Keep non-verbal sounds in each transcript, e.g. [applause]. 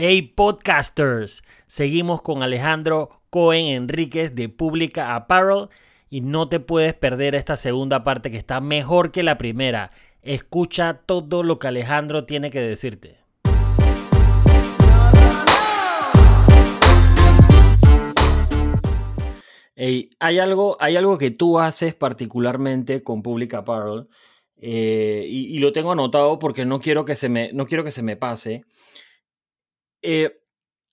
Hey podcasters, seguimos con Alejandro Cohen Enríquez de Pública Apparel y no te puedes perder esta segunda parte que está mejor que la primera. Escucha todo lo que Alejandro tiene que decirte. Hey, hay, algo, hay algo que tú haces particularmente con Pública Apparel eh, y, y lo tengo anotado porque no quiero que se me, no quiero que se me pase. Eh,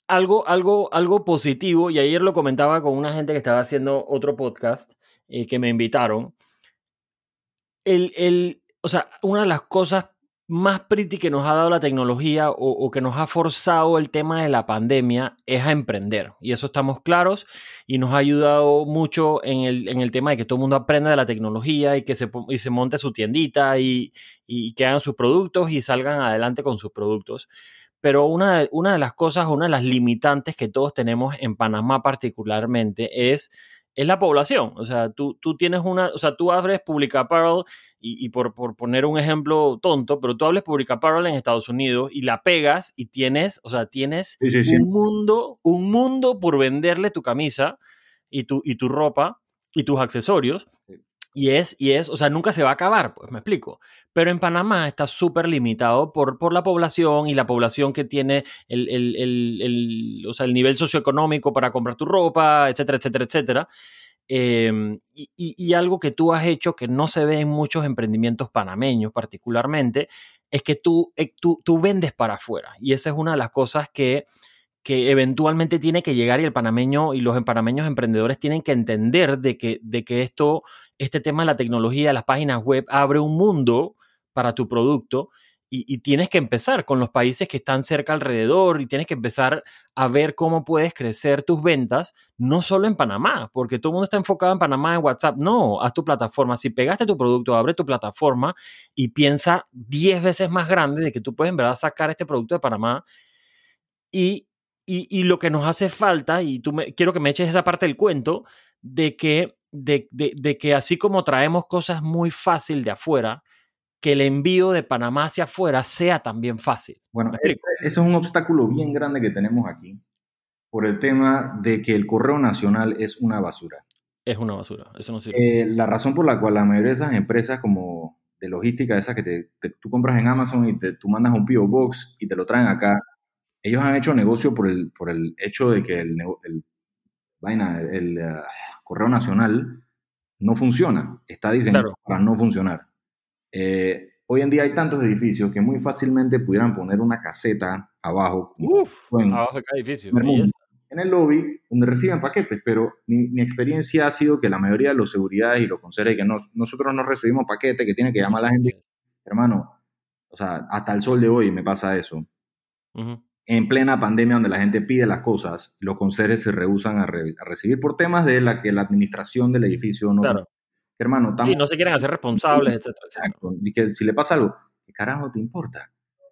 algo, algo, algo positivo, y ayer lo comentaba con una gente que estaba haciendo otro podcast eh, que me invitaron. El, el, o sea, una de las cosas más pretty que nos ha dado la tecnología o, que nos ha forzado el tema de la pandemia es a emprender. Y eso estamos claros y nos ha ayudado mucho en el, en el tema de que todo el mundo aprenda de la tecnología y que se, y se monte su tiendita y, y que hagan sus productos y salgan adelante con sus productos pero una de, una de las cosas, una de las limitantes que todos tenemos en Panamá particularmente es, es la población. O sea, tú, tú tienes una, o sea, tú abres Public Apparel y, y por, por, poner un ejemplo tonto, pero tú abres Public Apparel en Estados Unidos y la pegas y tienes, o sea, tienes Sí, sí, sí. un mundo, un mundo por venderle tu camisa y tu, y tu ropa y tus accesorios. Y es, y es, o sea, nunca se va a acabar, pues me explico. Pero en Panamá está súper limitado por, por la población y la población que tiene el, el, el, el, o sea, el nivel socioeconómico para comprar tu ropa, etcétera, etcétera, etcétera. Eh, y, y, y algo que tú has hecho que no se ve en muchos emprendimientos panameños particularmente, es que tú, eh, tú, tú vendes para afuera. Y esa es una de las cosas que, que eventualmente tiene que llegar y el panameño y los panameños emprendedores tienen que entender de que, de que esto, este tema de la tecnología, las páginas web, abre un mundo para tu producto y, y, tienes que empezar con los países que están cerca alrededor y tienes que empezar a ver cómo puedes crecer tus ventas, no solo en Panamá, porque todo el mundo está enfocado en Panamá, en WhatsApp. No, haz tu plataforma. Si pegaste tu producto, abre tu plataforma y piensa 10 veces más grande de que tú puedes en verdad sacar este producto de Panamá y y, y, lo que nos hace falta, y tú me, quiero que me eches esa parte del cuento, de que, de, de, de, que así como traemos cosas muy fácil de afuera, que el envío de Panamá hacia afuera sea también fácil. Bueno, ese es un obstáculo bien grande que tenemos aquí por el tema de que el correo nacional es una basura. Es una basura, eso no sirve. Eh, la razón por la cual la mayoría de esas empresas como de logística, esas que te, te, tú compras en Amazon y te, tú mandas un PO Box y te lo traen acá, ellos han hecho negocio por el, por el hecho de que el, el, vaina, el uh, correo nacional no funciona, está diseñado claro. para no funcionar. Eh, hoy en día hay tantos edificios que muy fácilmente pudieran poner una caseta abajo, Uf, en, abajo de cada edificio. En, en el lobby donde reciben paquetes, pero mi, mi, experiencia ha sido que la mayoría de los seguridades y los conserjes que nos, nosotros no recibimos paquetes, que tiene que llamar a la gente, hermano, o sea, hasta el sol de hoy me pasa eso. Uh -huh en plena pandemia donde la gente pide las cosas, los conserjes se rehusan a, re a, recibir por temas de la que la administración del edificio no... Claro. Hermano, estamos... Sí, no se quieren hacer responsables, etcétera. Exacto. Y que si le pasa algo, ¿qué carajo te importa?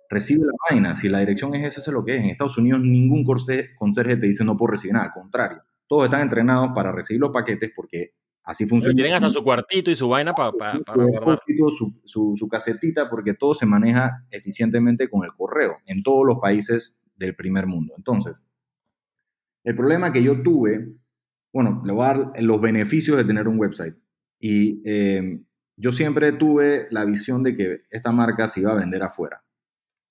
Recibe la vaina, si la dirección es esa, es lo que es. En Estados Unidos ningún conserje te dice no puedo recibir nada, al contrario. Todos están entrenados para recibir los paquetes porque así funciona. Pero tienen hasta su cuartito y su vaina para pa, pa guardar. Su, su, su casetita porque todo se maneja eficientemente con el correo en todos los países del primer mundo. Entonces, el problema que yo tuve, bueno, le voy a dar los beneficios de tener un website. Y eh, yo siempre tuve la visión de que esta marca se iba a vender afuera.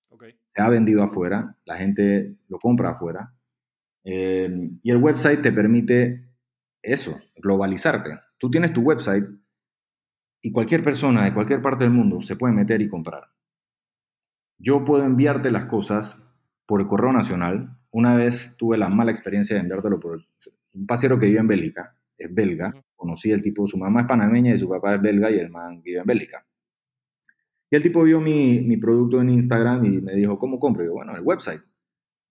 Okay. Se ha vendido afuera, la gente lo compra afuera. Eh, y el website te permite eso, globalizarte. Tú tienes tu website y cualquier persona de cualquier parte del mundo se puede meter y comprar. Yo puedo enviarte las cosas por correo nacional. Una vez tuve la mala experiencia de enviártelo por un pasero que vive en Bélgica, es belga, conocí el tipo, su mamá es panameña y su papá es belga y el man vive en Bélgica. Y el tipo vio mi, mi producto en Instagram y me dijo, ¿cómo compro? Y yo, bueno, el website.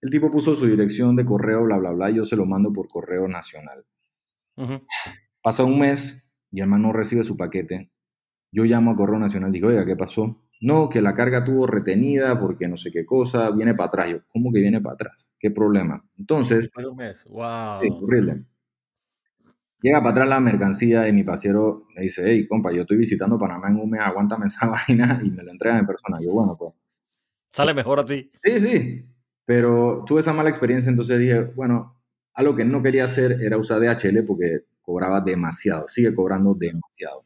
El tipo puso su dirección de correo, bla, bla, bla, y yo se lo mando por correo nacional. Uh -huh. Pasa un mes y el man no recibe su paquete. Yo llamo a correo nacional y digo, oiga, ¿qué pasó? No, que la carga tuvo retenida porque no sé qué cosa, viene para atrás. Yo, ¿cómo que viene para atrás? ¿Qué problema? Entonces, un mes. Wow. Sí, horrible. Llega para atrás la mercancía y mi pasero me dice, hey, compa, yo estoy visitando Panamá en un mes, aguántame esa [laughs] vaina y me lo entregan en persona. Yo, bueno, pues. Sale mejor así. Sí, sí. Pero tuve esa mala experiencia, entonces dije, bueno, algo que no quería hacer era usar DHL porque cobraba demasiado, sigue cobrando demasiado.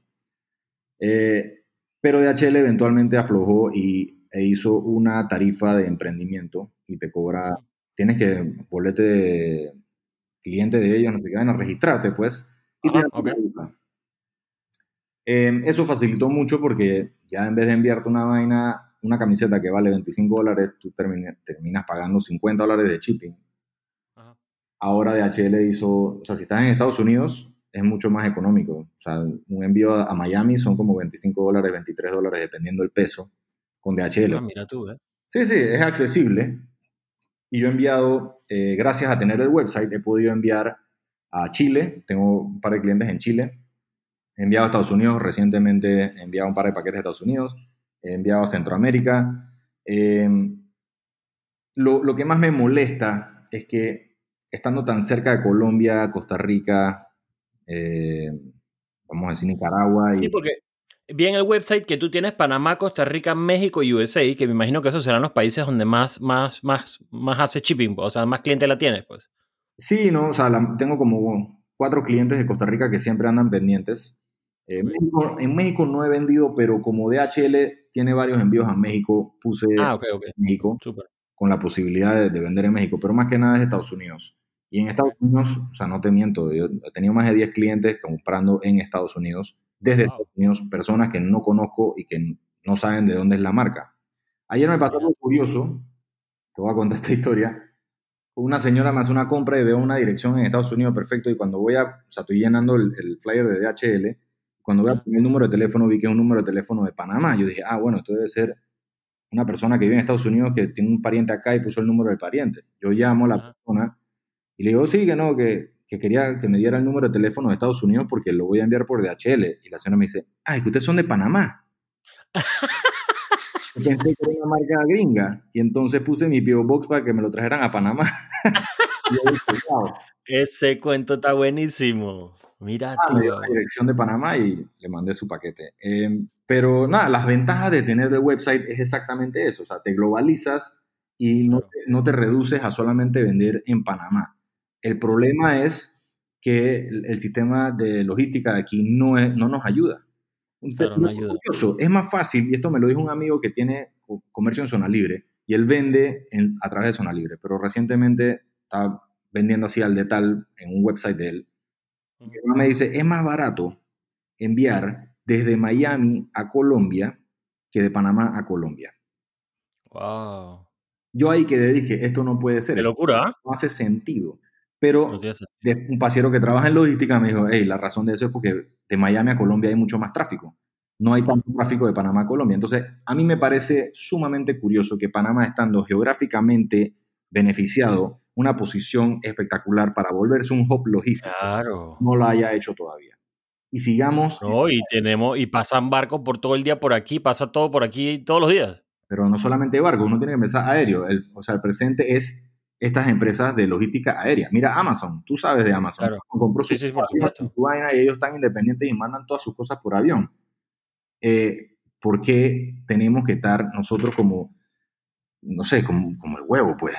Eh, pero DHL eventualmente aflojó y, e hizo una tarifa de emprendimiento y te cobra, tienes que volverte cliente de ellos, no sé qué, a registrarte pues. Y eh, eso facilitó mucho porque ya en vez de enviarte una vaina, una camiseta que vale 25 dólares, tú terminas pagando 50 dólares de shipping. Ahora DHL hizo, o sea, si estás en Estados Unidos, es mucho más económico. O sea, un envío a, Miami son como 25 dólares, 23 dólares, dependiendo del peso, con DHL. Ah, mira tú, ¿eh? Sí, sí, es accesible. Y yo he enviado, eh, gracias a tener el website, he podido enviar a Chile. Tengo un par de clientes en Chile. He enviado a Estados Unidos recientemente, he enviado un par de paquetes a Estados Unidos. He enviado a Centroamérica. Eh, lo, lo que más me molesta es que estando tan cerca de Colombia, Costa Rica, eh, vamos a decir Nicaragua. Y... Sí, porque vi en el website que tú tienes Panamá, Costa Rica, México y USA, que me imagino que esos serán los países donde más, más, más, más hace shipping, o sea, más cliente la tienes, pues. Sí, no, o sea, tengo como cuatro clientes de Costa Rica que siempre andan pendientes. Eh, en México no he vendido, pero como DHL tiene varios envíos a México, puse ah, México con la posibilidad de, de, vender en México, pero más que nada es Estados Unidos. Y en Estados Unidos, o sea, no te miento, yo he tenido más de 10 clientes comprando en Estados Unidos, desde Estados Unidos, personas que no conozco y que no saben de dónde es la marca. Ayer me pasó algo curioso, te voy a contar esta historia. Una señora me hace una compra y veo una dirección en Estados Unidos, perfecto, y cuando voy a, o sea, estoy llenando el, flyer de DHL, cuando voy a poner el número de teléfono, vi que es un número de teléfono de Panamá. Yo dije, ah, bueno, esto debe ser una persona que vive en Estados Unidos que tiene un pariente acá y puso el número del pariente. Yo llamo a la persona y le digo, sí, que no, que, que, quería que me diera el número de teléfono de Estados Unidos porque lo voy a enviar por DHL. Y la señora me dice, ay, que ustedes son de Panamá. [laughs] Pensé que era una marca gringa. Y entonces puse mi P.O. Box para que me lo trajeran a Panamá. [laughs] Ese cuento está buenísimo. Mira, ah, tío. la dirección de Panamá y le mandé su paquete. Em, pero nada, las ventajas de tener el website es exactamente eso. O sea, te globalizas y no, no te reduces a solamente vender en Panamá. El problema es que el, sistema de logística de aquí no, es, no nos ayuda. Es más fácil, y esto me lo dijo un amigo que tiene comercio en zona libre, y él vende a través de zona libre, pero recientemente está vendiendo así al detal en un website de él. Y me dice, es más barato enviar desde Miami a Colombia que de Panamá a Colombia. Wow. Yo ahí quedé, dije, esto no puede ser. De locura. ¿ah? No hace sentido. Pero un pasiero que trabaja en logística me dijo, hey, la razón de eso es porque de Miami a Colombia hay mucho más tráfico. No hay tanto tráfico de Panamá a Colombia. Entonces, a mí me parece sumamente curioso que Panamá, estando geográficamente beneficiado, una posición espectacular para volverse un hub logístico, no lo haya hecho todavía. Y sigamos. No, y tenemos, y pasan barcos por todo el día por aquí, pasa todo por aquí todos los días. Pero no solamente barcos, uno tiene que pensar aéreo. o sea, el presente es estas empresas de logística aérea. Mira Amazon, tú sabes de Amazon. Compró su, vaina y ellos están independientes y mandan todas sus cosas por avión. Eh, ¿Por qué tenemos que estar nosotros como, no sé, como, como el huevo, pues,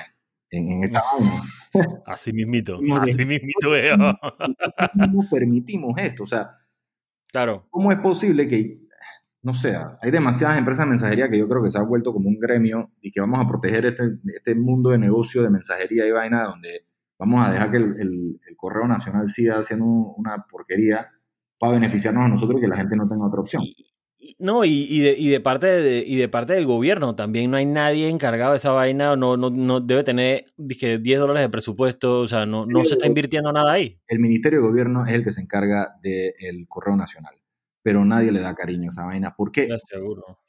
en, esta [laughs] vaina? Así mismito, así mismito ¿Cómo permitimos esto? O sea, claro. ¿cómo es posible que no sé, hay demasiadas empresas de mensajería que yo creo que se ha vuelto como un gremio y que vamos a proteger este, este mundo de negocio de mensajería y vaina donde vamos a dejar que el, correo nacional siga haciendo una porquería para beneficiarnos a nosotros y que la gente no tenga otra opción. No, y, de, parte de, y de parte del gobierno también no hay nadie encargado de esa vaina, no, no, no debe tener dije, 10 dólares de presupuesto, o sea, no, no se está invirtiendo nada ahí. El Ministerio de Gobierno es el que se encarga del correo nacional pero nadie le da cariño a esa vaina. ¿Por qué?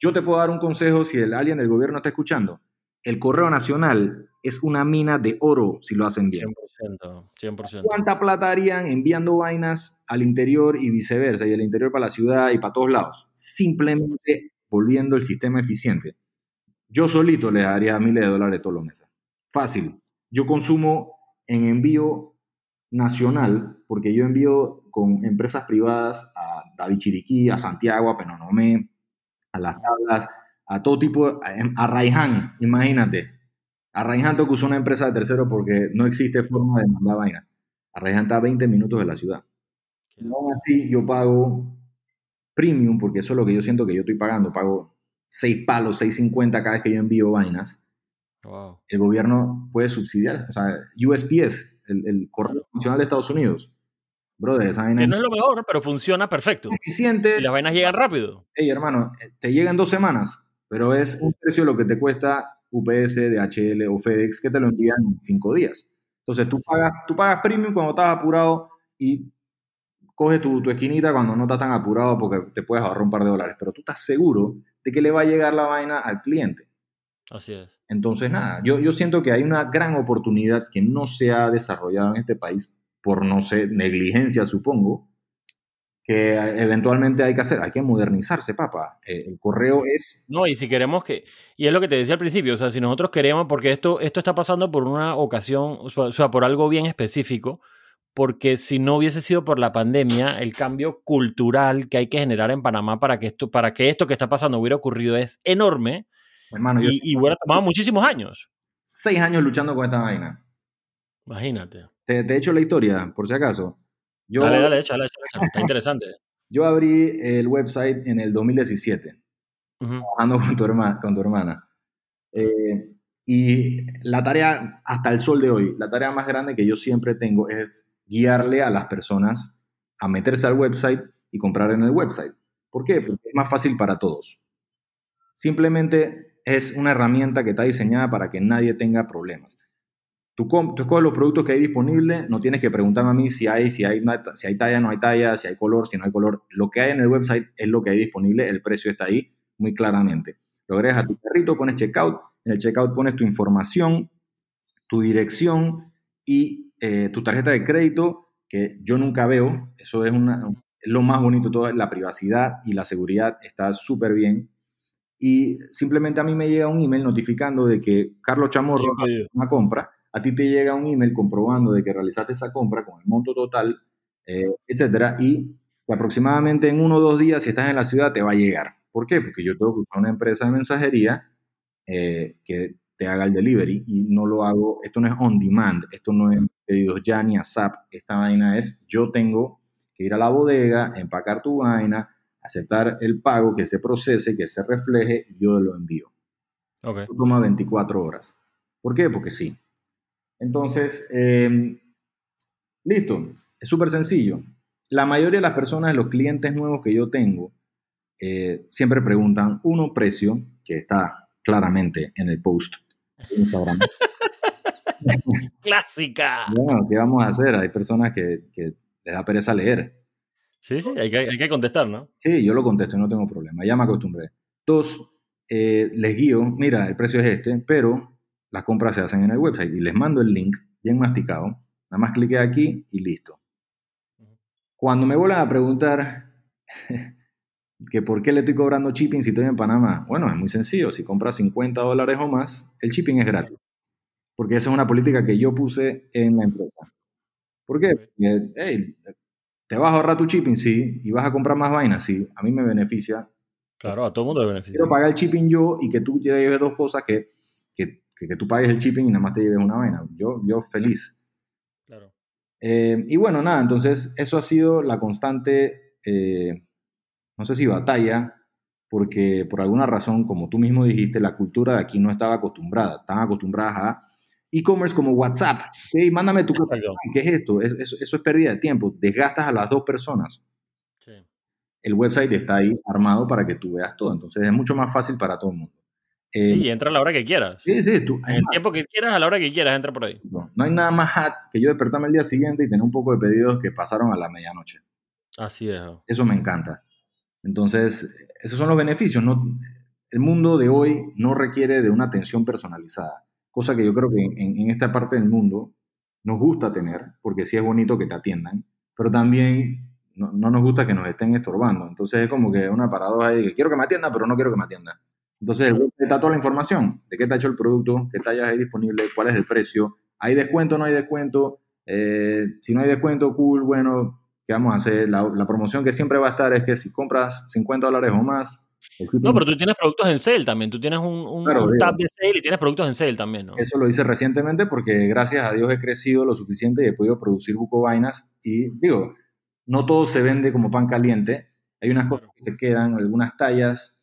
Yo te puedo dar un consejo si el, alguien del gobierno está escuchando. El correo nacional es una mina de oro si lo hacen bien. 100%, 100%. ¿Cuánta plata harían enviando vainas al interior y viceversa, y del interior para la ciudad y para todos lados? Simplemente volviendo el sistema eficiente. Yo solito le daría miles de dólares todos los meses. Fácil. Yo consumo en envío nacional, porque yo envío con empresas privadas a David Chiriquí, a Santiago, a Penonomé, a Las Tablas, a todo tipo, a, Raiján, imagínate, Arraiján que usó una empresa de tercero porque no existe forma de mandar vaina. Arraiján está a 20 minutos de la ciudad. Aún así, yo pago premium, porque eso es lo que yo siento que yo estoy pagando. Pago 6 palos, 6.50 cada vez que yo envío vainas. Wow. El gobierno puede subsidiar. O sea, USPS, el, el Correo Nacional de Estados Unidos. Brother, esa vaina Que no es lo mejor, pero funciona perfecto. eficiente. Y las vainas llegan rápido. Hey, hermano, eh, te llega en dos semanas, pero es un precio de lo que te cuesta UPS, DHL o FedEx, que te lo envían en cinco días. Entonces, tú pagas, tú pagas premium cuando estás apurado y coges tu, tu esquinita cuando no estás tan apurado porque te puedes ahorrar un par de dólares, pero tú estás seguro de que le va a llegar la vaina al cliente. Así es. Entonces, nada, yo, yo siento que hay una gran oportunidad que no se ha desarrollado en este país por, no sé, negligencia, supongo, que eventualmente hay que hacer. Hay que modernizarse, papá. Eh, el correo es... No, y si queremos que, y es lo que te decía al principio, o sea, si nosotros queremos, porque esto, esto está pasando por una ocasión, o sea, por algo bien específico, porque si no hubiese sido por la pandemia, el cambio cultural que hay que generar en Panamá para que esto, para que esto que está pasando hubiera ocurrido es enorme Hermano, yo y, y hubiera tomado muchísimos años. seis años luchando con esta vaina. Imagínate. Te, te he hecho la historia, por si acaso. Yo, dale, dale, échale. Está interesante. yo abrí el website en el 2017, Ujú. trabajando con tu, herma- con tu hermana. Eh, y la tarea, hasta el sol de hoy, la tarea más grande que yo siempre tengo es guiarle a las personas a meterse al website y comprar en el website. ¿Por qué? Porque es más fácil para todos. Simplemente es una herramienta que está diseñada para que nadie tenga problemas. Tú, tú escoges los productos que hay disponibles, no tienes que preguntarme a mí si hay, si hay, si hay talla, no hay talla, si hay color, si no hay color. Lo que hay en el website es lo que hay disponible, el precio está ahí muy claramente. Lo agregas a tu carrito, pones checkout, en el checkout pones tu información, tu dirección y eh, tu tarjeta de crédito, que yo nunca veo, eso es, una, es lo más bonito de todo, la privacidad y la seguridad está súper bien. Y simplemente a mí me llega un email notificando de que Carlos Chamorro pedido. una compra, a ti te llega un email comprobando de que realizaste esa compra con el monto total, eh, etcétera, y aproximadamente en uno o dos días, si estás en la ciudad, te va a llegar. ¿Por qué? Porque yo tengo que usar una empresa de mensajería eh, que te haga el delivery y no lo hago, esto no es on demand, esto no es pedidos ya ni a SAP, esta vaina es, yo tengo que ir a la bodega, empacar tu vaina, aceptar el pago, que se procese, que se refleje y yo lo envío Ok. toma 24 horas. ¿Por qué? Porque sí. Entonces, eh, listo, es súper sencillo. La mayoría de las personas, los clientes nuevos que yo tengo, eh, siempre preguntan, uno, precio, que está claramente en el post de Instagram. [laughs] ¡Clásica! bueno, ¿qué vamos a hacer? Hay personas que, que les da pereza leer. Sí, sí, hay que, hay que contestar, ¿no? Sí, yo lo contesto, no tengo problema, ya me acostumbré. Dos, eh, les guío, mira, el precio es este, pero las compras se hacen en el website y les mando el link bien masticado, nada más clique aquí y listo. Cuando me vuelvan a preguntar [laughs] que por qué le estoy cobrando shipping si estoy en Panamá, bueno, es muy sencillo, si compras 50 dólares o más, el shipping es gratis, porque esa es una política que yo puse en la empresa. ¿Por qué? Porque, hey, ¿Te vas a ahorrar tu shipping? Sí. ¿Y vas a comprar más vainas? Sí. A mí me beneficia. Claro, a todo el mundo le beneficia. Quiero pagar el shipping yo y que tú lleves dos cosas que, que, que, que tú pagues el shipping y nada más te lleves una vaina. Yo, yo feliz. Claro. Eh, y bueno, nada, entonces eso ha sido la constante, eh, no sé si batalla, porque por alguna razón, como tú mismo dijiste, la cultura de aquí no estaba acostumbrada. Estaban acostumbradas a e-commerce como WhatsApp. Hey, mándame tu Exacto. ¿Qué es esto? Es- es- eso es pérdida de tiempo. Desgastas a las dos personas. Sí. el website está ahí armado para que tú veas todo. Entonces es mucho más fácil para todo el mundo. Eh, Sí, y entra a la hora que quieras. sí, sí, tú- En el tiempo que quieras, a la hora que quieras, entra por ahí. no, no hay nada más hot que yo despertarme el día siguiente y tener un poco de pedidos que pasaron a la medianoche. Así es. Eso me encanta. Entonces, esos son los beneficios. No, el mundo de hoy no requiere de una atención personalizada, cosa que yo creo que en, en esta parte del mundo nos gusta tener, porque sí es bonito que te atiendan, pero también no, no nos gusta que nos estén estorbando. Entonces es como que una paradoja de que quiero que me atienda, pero no quiero que me atienda. Entonces el website está toda la información de qué está hecho el producto, qué tallas hay disponible, cuál es el precio, hay descuento, no hay descuento, eh, si no hay descuento, cool, bueno, ¿qué vamos a hacer? La, la promoción que siempre va a estar es que si compras 50 dólares o más, No, pero tú tienes productos en sale también. Tú tienes un, tab de sale y tienes productos en sale también, ¿no? Eso lo hice recientemente porque gracias a Dios he crecido lo suficiente y he podido producir buco vainas. Y digo, no todo se vende como pan caliente. Hay unas cosas que se quedan, algunas tallas,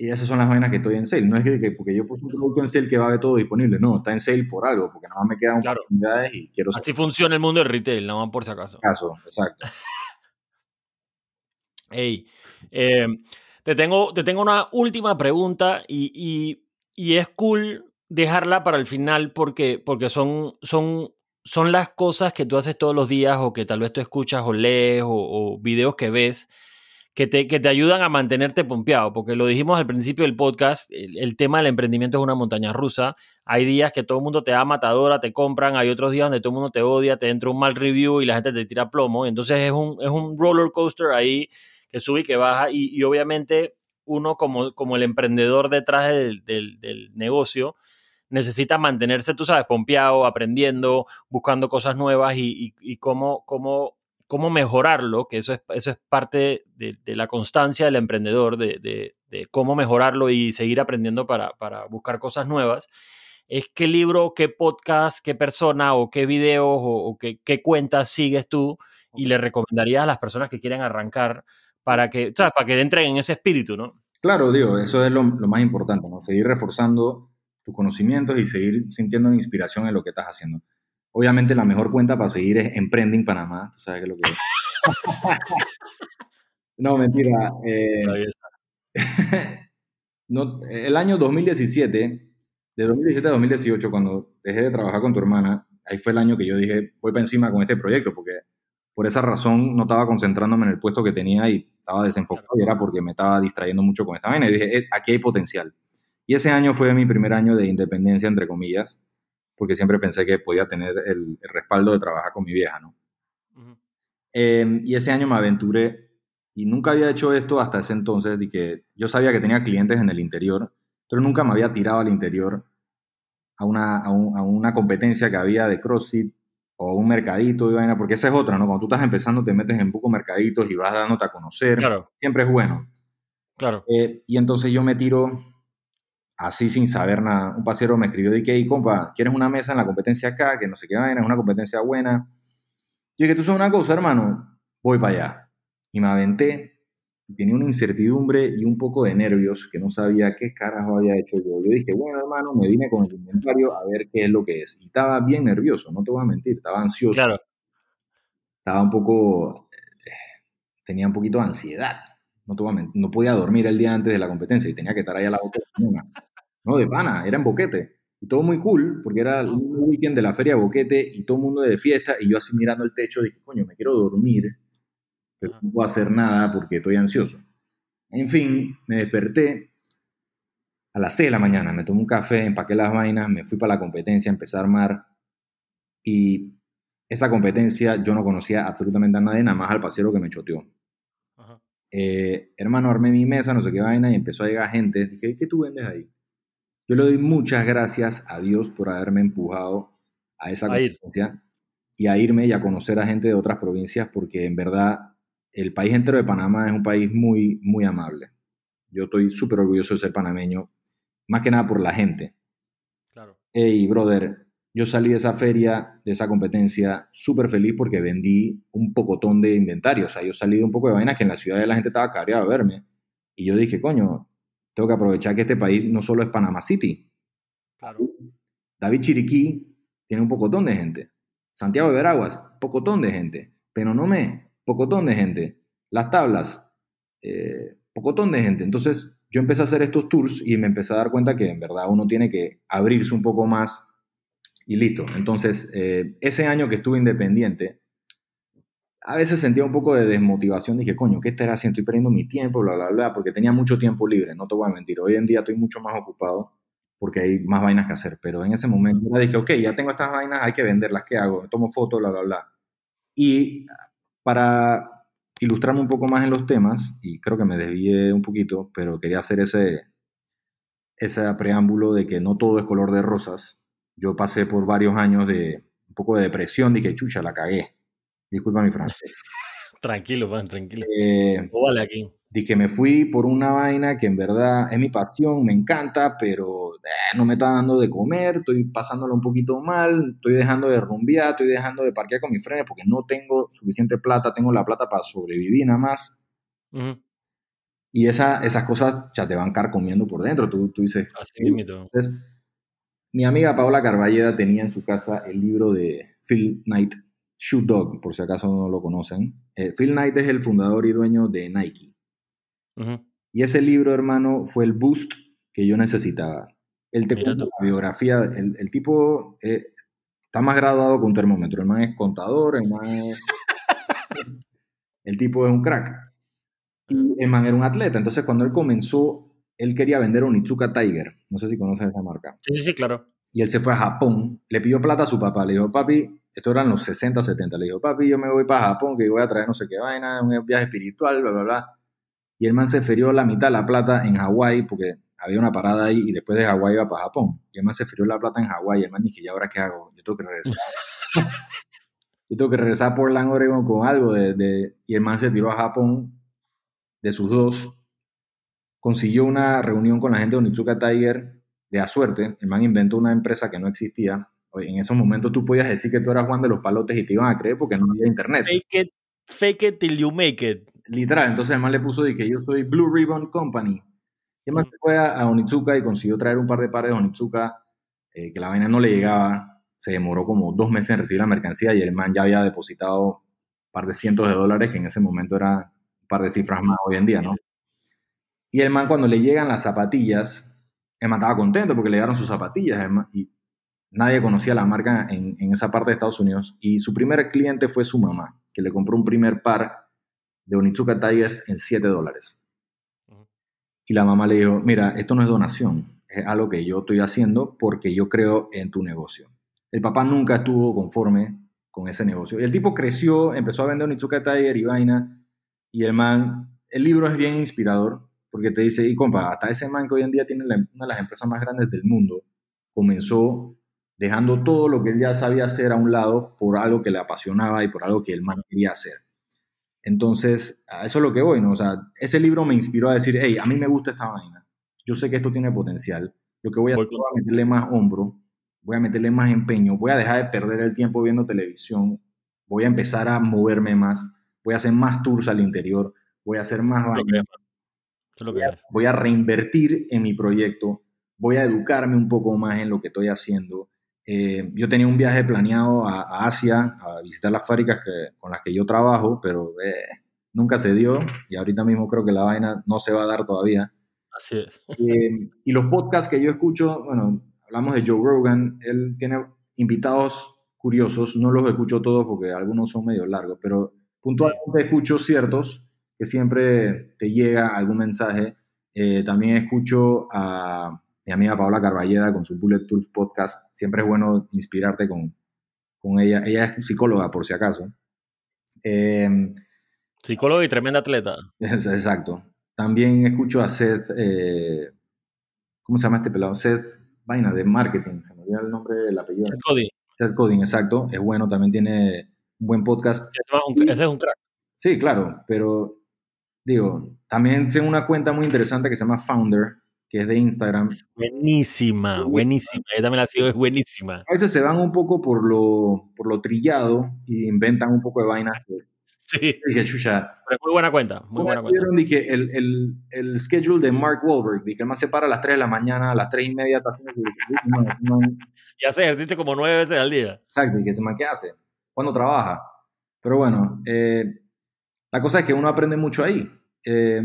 y esas son las vainas que estoy en sale. No es que, porque yo puse un producto en sale que va a haber todo disponible. No, está en sale por algo, porque nada más me quedan claro. oportunidades y quiero... Así funciona el mundo del retail, nada más por si acaso. Caso, exacto. [laughs] Hey, eh, te, tengo, te tengo una última pregunta y, es cool dejarla para el final porque, porque son, son, son las cosas que tú haces todos los días o que tal vez tú escuchas o lees o, videos que ves que te, que te, ayudan a mantenerte pompeado, porque lo dijimos al principio del podcast, el, tema del emprendimiento es una montaña rusa. Hay días que todo el mundo te da matadora, te compran, hay otros días donde todo el mundo te odia, te entra un mal review y la gente te tira plomo. Entonces es un, es un roller coaster ahí que sube y que baja, y, obviamente uno como, como el emprendedor detrás del, del, negocio necesita mantenerse, tú sabes, pompeado, aprendiendo, buscando cosas nuevas y, y, cómo, cómo, cómo, mejorarlo, que eso es, eso es parte de, la constancia del emprendedor, de, de, cómo mejorarlo y seguir aprendiendo para, para, buscar cosas nuevas. Es qué libro, qué podcast, qué persona o qué videos o, o qué, qué cuentas sigues tú y le recomendarías a las personas que quieren arrancar para que, para que entren en ese espíritu, ¿no? Claro, digo, eso es lo, más importante, ¿no? Seguir reforzando tus conocimientos y seguir sintiendo inspiración en lo que estás haciendo. Obviamente la mejor cuenta para seguir es Emprending Panamá, tú sabes qué es lo que es. [laughs] no, mentira. Eh, [laughs] no, el año 2017, de 2017 a 2018, cuando dejé de trabajar con tu hermana, ahí fue el año que yo dije, voy para encima con este proyecto, porque por esa razón no estaba concentrándome en el puesto que tenía y estaba desenfocado y era porque me estaba distrayendo mucho con esta vaina y dije, eh, aquí hay potencial. Y ese año fue mi primer año de independencia, entre comillas, porque siempre pensé que podía tener el, respaldo de trabajar con mi vieja, ¿no? Em, y ese año me aventuré y nunca había hecho esto hasta ese entonces, de que yo sabía que tenía clientes en el interior, pero nunca me había tirado al interior a una, a una competencia que había de CrossFit o un mercadito y vaina, porque esa es otra, ¿no? Cuando tú estás empezando te metes en poco mercaditos y vas dándote a conocer, claro. siempre es bueno. Claro. Eh, y entonces yo me tiro así sin saber nada. Un pasero me escribió de que, compa, ¿quieres una mesa en la competencia acá? Que no sé qué vaina, es una competencia buena. Yo dije, tú sabes una cosa, hermano, voy para allá. Y me aventé tenía una incertidumbre y un poco de nervios que no sabía qué carajo había hecho yo. Yo dije, bueno, hermano, me vine con el inventario a ver qué es lo que es. Y estaba bien nervioso, no te voy a mentir, estaba ansioso. Claro. Estaba un poco, eh, tenía un poquito de ansiedad. No, te voy a mentir, no podía dormir el día antes de la competencia y tenía que estar ahí a la boca No, de pana, era en boquete. Y todo muy cool, porque era el weekend de la feria de boquete y todo el mundo de fiesta. Y yo así mirando el techo dije, coño, me quiero dormir pero no puedo hacer nada porque estoy ansioso. En fin, me desperté a las 6 de la mañana, me tomé un café, empaqué las vainas, me fui para la competencia, empecé a armar y esa competencia yo no conocía absolutamente a nadie, nada más al pasero que me choteó. Eh, hermano, armé mi mesa, no sé qué vaina, y empezó a llegar gente. Dije, ¿qué tú vendes ahí? Yo le doy muchas gracias a Dios por haberme empujado a esa competencia y a irme y a conocer a gente de otras provincias, porque en verdad el país entero de Panamá es un país muy, muy amable. Yo estoy súper orgulloso de ser panameño, más que nada por la gente. Claro. Hey, brother, yo salí de esa feria, de esa competencia, súper feliz porque vendí un pocotón de inventario. O sea, yo salí de un poco de vainas que en la ciudad la gente estaba careada de verme. Y yo dije, coño, tengo que aprovechar que este país no solo es Panamá City. Claro. David Chiriquí tiene un pocotón de gente. Santiago de Veraguas, pocotón de gente. Pero no me pocotón de gente. Las tablas, eh, pocotón de gente. Entonces yo empecé a hacer estos tours y me empecé a dar cuenta que en verdad uno tiene que abrirse un poco más y listo. Entonces, eh, ese año que estuve independiente, a veces sentía un poco de desmotivación. Dije, coño, ¿qué estaré haciendo? Estoy perdiendo mi tiempo, bla, bla, bla, porque tenía mucho tiempo libre, no te voy a mentir. Hoy en día estoy mucho más ocupado porque hay más vainas que hacer. Pero en ese momento dije, ok, ya tengo estas vainas, hay que venderlas, ¿qué hago? Tomo fotos, bla, bla, bla. Y para ilustrarme un poco más en los temas, y creo que me desvié un poquito, pero quería hacer ese, ese preámbulo de que no todo es color de rosas. Yo pasé por varios años de un poco de depresión, dije, chucha, la cagué. Disculpa mi francés. [laughs] Tranquilo, man, tranquilo. Eh, vale aquí. di que me fui por una vaina que en verdad es mi pasión, me encanta, pero eh, no me está dando de comer, estoy pasándolo un poquito mal, estoy dejando de rumbear, estoy dejando de parquear con mis frenes porque no tengo suficiente plata, tengo la plata para sobrevivir nada más. Ujú. Y esa, esas cosas ya te van carcomiendo por dentro. Tú, tú dices, Así. Entonces, mi amiga Paola Carballeda tenía en su casa el libro de Phil Knight, Shoe Dog, por si acaso no lo conocen. Eh, Phil Knight es el fundador y dueño de Nike. Ujú. Y ese libro, hermano, fue el boost que yo necesitaba. Él te cuenta la biografía, el, el tipo eh, está más graduado que un termómetro. El man es contador, el man es- [laughs] El tipo es un crack. Y el man era un atleta. Entonces, cuando él comenzó, él quería vender Onitsuka Tiger. No sé si conoces esa marca. Sí, sí, sí, claro. Y él se fue a Japón, le pidió plata a su papá, le dijo, papi, esto eran los 60, 70, le dijo, papi, yo me voy para Japón, que voy a traer no sé qué vaina, un viaje espiritual, bla, bla, bla. Y el man se ferió la mitad de la plata en Hawái, porque había una parada ahí y después de Hawái iba para Japón. Y el man se ferió la plata en Hawái, y el man dije, ¿y ahora qué hago? Yo tengo que regresar. [laughs] yo tengo que regresar a Portland, Oregon con algo de, de- Y el man se tiró a Japón de sus dos, consiguió una reunión con la gente de Onitsuka Tiger de a suerte, el man inventó una empresa que no existía. En esos momentos tú podías decir que tú eras Juan de los Palotes y te iban a creer porque no había internet. Fake it, fake it till you make it. Literal, entonces el man le puso de que yo soy Blue Ribbon Company. Y el man se fue a, a Onitsuka y consiguió traer un par de pares de Onitsuka, eh, que la vaina no le llegaba. Se demoró como dos meses en recibir la mercancía y el man ya había depositado un par de cientos de dólares, que en ese momento era un par de cifras más hoy en día, ¿no? Y el man cuando le llegan las zapatillas, el man estaba contento porque le llegaron sus zapatillas y nadie conocía la marca en, en esa parte de Estados Unidos. Y su primer cliente fue su mamá, que le compró un primer par de Onitsuka Tigers en 7 dólares. Y la mamá le dijo, mira, esto no es donación, es algo que yo estoy haciendo porque yo creo en tu negocio. El papá nunca estuvo conforme con ese negocio. Y el tipo creció, empezó a vender Onitsuka Tiger y vaina, y el man, el libro es bien inspirador, porque te dice, y compa, hasta ese man que hoy en día tiene la- una de las empresas más grandes del mundo, comenzó dejando todo lo que él ya sabía hacer a un lado por algo que le apasionaba y por algo que el man quería hacer. Entonces, a eso es lo que voy, ¿no? O sea, ese libro me inspiró a decir, hey, a mí me gusta esta vaina. Yo sé que esto tiene potencial. Lo que voy a Voy hacer es meterle más hombro, voy a meterle más empeño, voy a dejar de perder el tiempo viendo televisión, voy a empezar a moverme más, voy a hacer más tours al interior, voy a hacer más vainas, es, man. Eso es lo que es. voy a reinvertir en mi proyecto, voy a educarme un poco más en lo que estoy haciendo. Eh, yo tenía un viaje planeado a, a Asia, a visitar las fábricas que- con las que yo trabajo, pero eh, nunca se dio y ahorita mismo creo que la vaina no se va a dar todavía. Así es. Eh, y los podcasts que yo escucho, bueno, hablamos de Joe Rogan, él tiene invitados curiosos, no los escucho todos porque algunos son medio largos, pero puntualmente escucho ciertos que siempre te llega algún mensaje. Eh, también escucho a mi amiga Paola Carballeda con su Bulletproof Podcast. Siempre es bueno inspirarte con, con ella. Ella es psicóloga, por si acaso. Eh, Psicólogo y tremenda atleta. es- Exacto. También escucho a Seth, eh, ¿cómo se llama este pelado? Seth Vaina, de marketing, se me olvida el nombre del apellido. Seth Godin. Seth Godin, exacto, es bueno, también tiene un buen podcast. Ese es un- Ese es un crack. Sí, claro, pero digo, también tengo una cuenta muy interesante que se llama Founder, que es de Instagram. Buenísima, buenísima. Yo también la sigo, es buenísima. A veces se van un poco por lo, por lo trillado y inventan un poco de vainas. que- [laughs] Sí, Dije, chucha, pero es muy buena cuenta, muy buena cuenta. Que el, el, el schedule de Mark Wahlberg, que el más se para a las 3 de la mañana, a las 3 y media está haciendo no, no, [laughs] Y hace ejercicio como nueve veces al día. Exacto, y que se man, ¿qué hace? ¿Cuándo trabaja? Pero bueno, eh, la cosa es que uno aprende mucho ahí. Eh,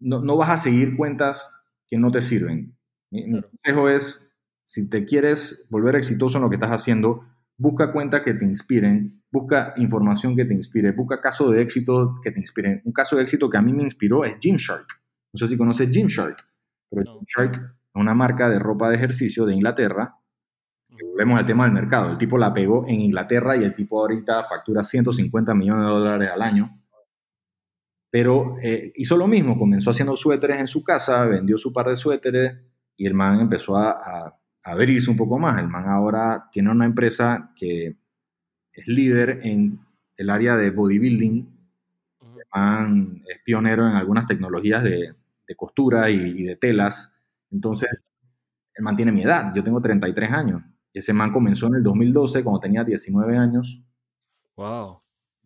no, no vas a seguir cuentas que no te sirven. Mi, consejo es, si te quieres volver exitoso en lo que estás haciendo, busca cuentas que te inspiren, busca información que te inspire, busca casos de éxito que te inspiren. Un caso de éxito que a mí me inspiró es Gymshark. No sé si conoces Gymshark, pero No. Gymshark es una marca de ropa de ejercicio de Inglaterra volvemos al tema del mercado. El tipo la pegó en Inglaterra y el tipo ahorita factura 150 millones de dólares al año. Pero eh, hizo lo mismo, comenzó haciendo suéteres en su casa, vendió su par de suéteres y el man empezó a, a- abrirse un poco más. El man ahora tiene una empresa que es líder en el área de bodybuilding, Ujú. man es pionero en algunas tecnologías de, de costura y, y de telas. Entonces, el man tiene mi edad. Yo tengo 33 años. Y ese man comenzó en el 2012 cuando tenía 19 años. Wow.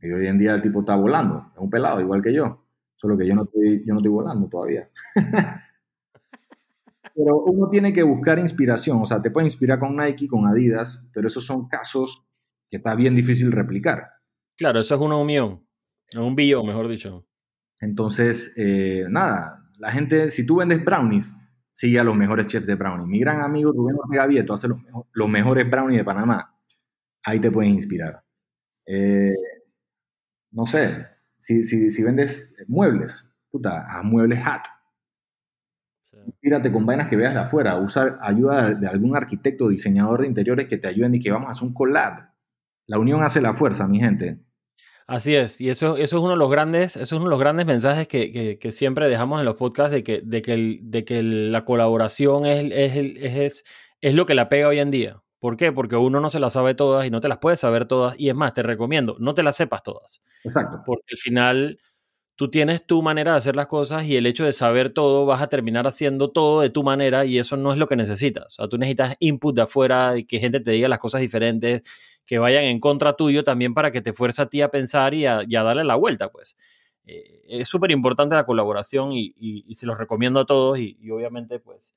Y hoy en día el tipo está volando. Es un pelado, igual que yo. Solo que yo no estoy, yo no estoy volando todavía. [laughs] pero uno tiene que buscar inspiración. O sea, te puede inspirar con Nike, con Adidas, pero esos son casos que está bien difícil replicar. Claro, eso es una unión. Un billón, mejor dicho. Entonces, eh, nada, la gente, si tú vendes brownies, sigue a los mejores chefs de brownies. Mi gran amigo Rubén Ortega Vieto hace los, los mejores brownies de Panamá. Ahí te puedes inspirar. Eh, no sé, si, si, si, vendes muebles, puta, a muebles hat. Inspírate con vainas que veas de afuera. Usa ayuda de algún arquitecto o diseñador de interiores que te ayuden y que vamos a hacer un collab. La unión hace la fuerza, mi gente. Así es, y eso, eso es uno de los grandes, eso es uno de los grandes mensajes que, que, que siempre dejamos en los podcasts de que, de que, el, de que la colaboración es, es, es, es, lo que la pega hoy en día. ¿Por qué? Porque uno no se las sabe todas y no te las puedes saber todas. Y es más, te recomiendo, no te las sepas todas. Exacto. Porque al final tú tienes tu manera de hacer las cosas y el hecho de saber todo, vas a terminar haciendo todo de tu manera y eso no es lo que necesitas. O sea, tú necesitas input de afuera, y que gente te diga las cosas diferentes, que vayan en contra tuyo también para que te fuerce a ti a pensar y a, y a darle la vuelta, pues. Eh, es súper importante la colaboración y, y, y, se los recomiendo a todos y obviamente, pues,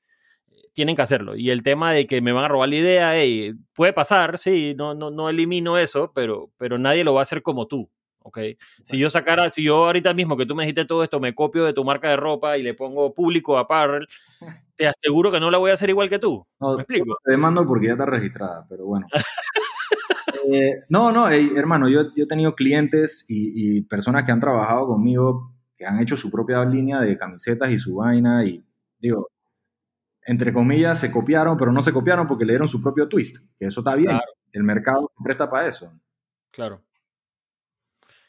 tienen que hacerlo. Y el tema de que me van a robar la idea, hey, puede pasar, sí, no, no, no elimino eso, pero, pero nadie lo va a hacer como tú. ¿ok? Si yo sacara, si yo ahorita mismo que tú me dijiste todo esto, me copio de tu marca de ropa y le pongo público apparel, [laughs] te aseguro que no la voy a hacer igual que tú. No, ¿Me explico? Te demando porque ya está registrada, pero bueno. eh, no, no, hey, hermano, yo, yo, he tenido clientes y, y, personas que han trabajado conmigo que han hecho su propia línea de camisetas y su vaina y digo, entre comillas, se copiaron, pero no se copiaron porque le dieron su propio twist, que eso está bien. Claro. El mercado presta para eso. Claro.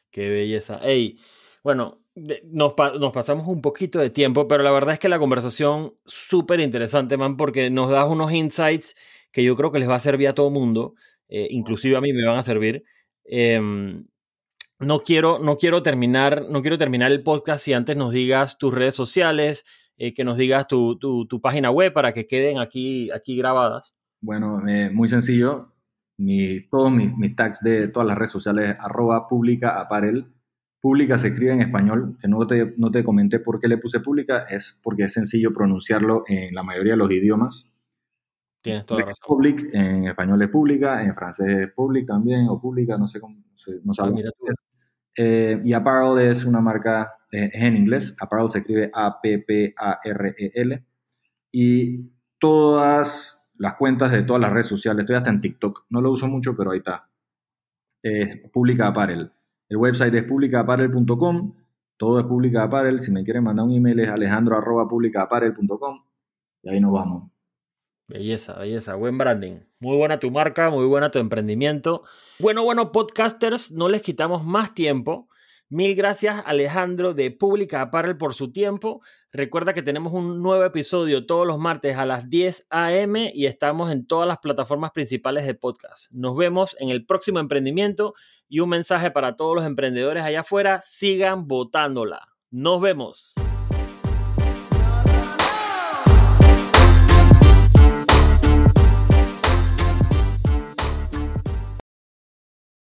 Qué belleza. Hey, bueno, nos, pa nos, pasamos un poquito de tiempo, pero la verdad es que la conversación súper interesante, man, porque nos das unos insights que yo creo que les va a servir a todo mundo, eh, inclusive a mí me van a servir. Eh, no quiero, no quiero terminar, no quiero terminar el podcast si antes nos digas tus redes sociales, eh, que nos digas tu, tu, tu, página web para que queden aquí, aquí grabadas. Bueno, eh, muy sencillo. Mi, todos mis, mis, tags de todas las redes sociales, arroba pública aparel. Pública se escribe en español, que no te, no te comenté por qué le puse pública, es porque es sencillo pronunciarlo en la mayoría de los idiomas. Tienes toda la razón. Public, en español es pública, en francés es public también, o pública, no sé cómo, no sé, ah, mira tú. Eh, y Apparel es una marca, es en inglés, Apparel se escribe A-P-P-A-R-E-L. Y todas las cuentas de todas las redes sociales, estoy hasta en TikTok, no lo uso mucho, pero ahí está. Es Pública Apparel. El website es publicaapparel.com, todo es Pública Apparel. Si me quieren mandar un email es alejandro.publicaapparel.com y ahí nos vamos. Belleza, belleza, buen branding. Muy buena tu marca, muy buena tu emprendimiento. Bueno, bueno, podcasters, no les quitamos más tiempo. Mil gracias Alejandro de Pública Apparel por su tiempo. Recuerda que tenemos un nuevo episodio todos los martes a las 10 a.m. y estamos en todas las plataformas principales de podcast. Nos vemos en el próximo emprendimiento y un mensaje para todos los emprendedores allá afuera, sigan votándola. Nos vemos.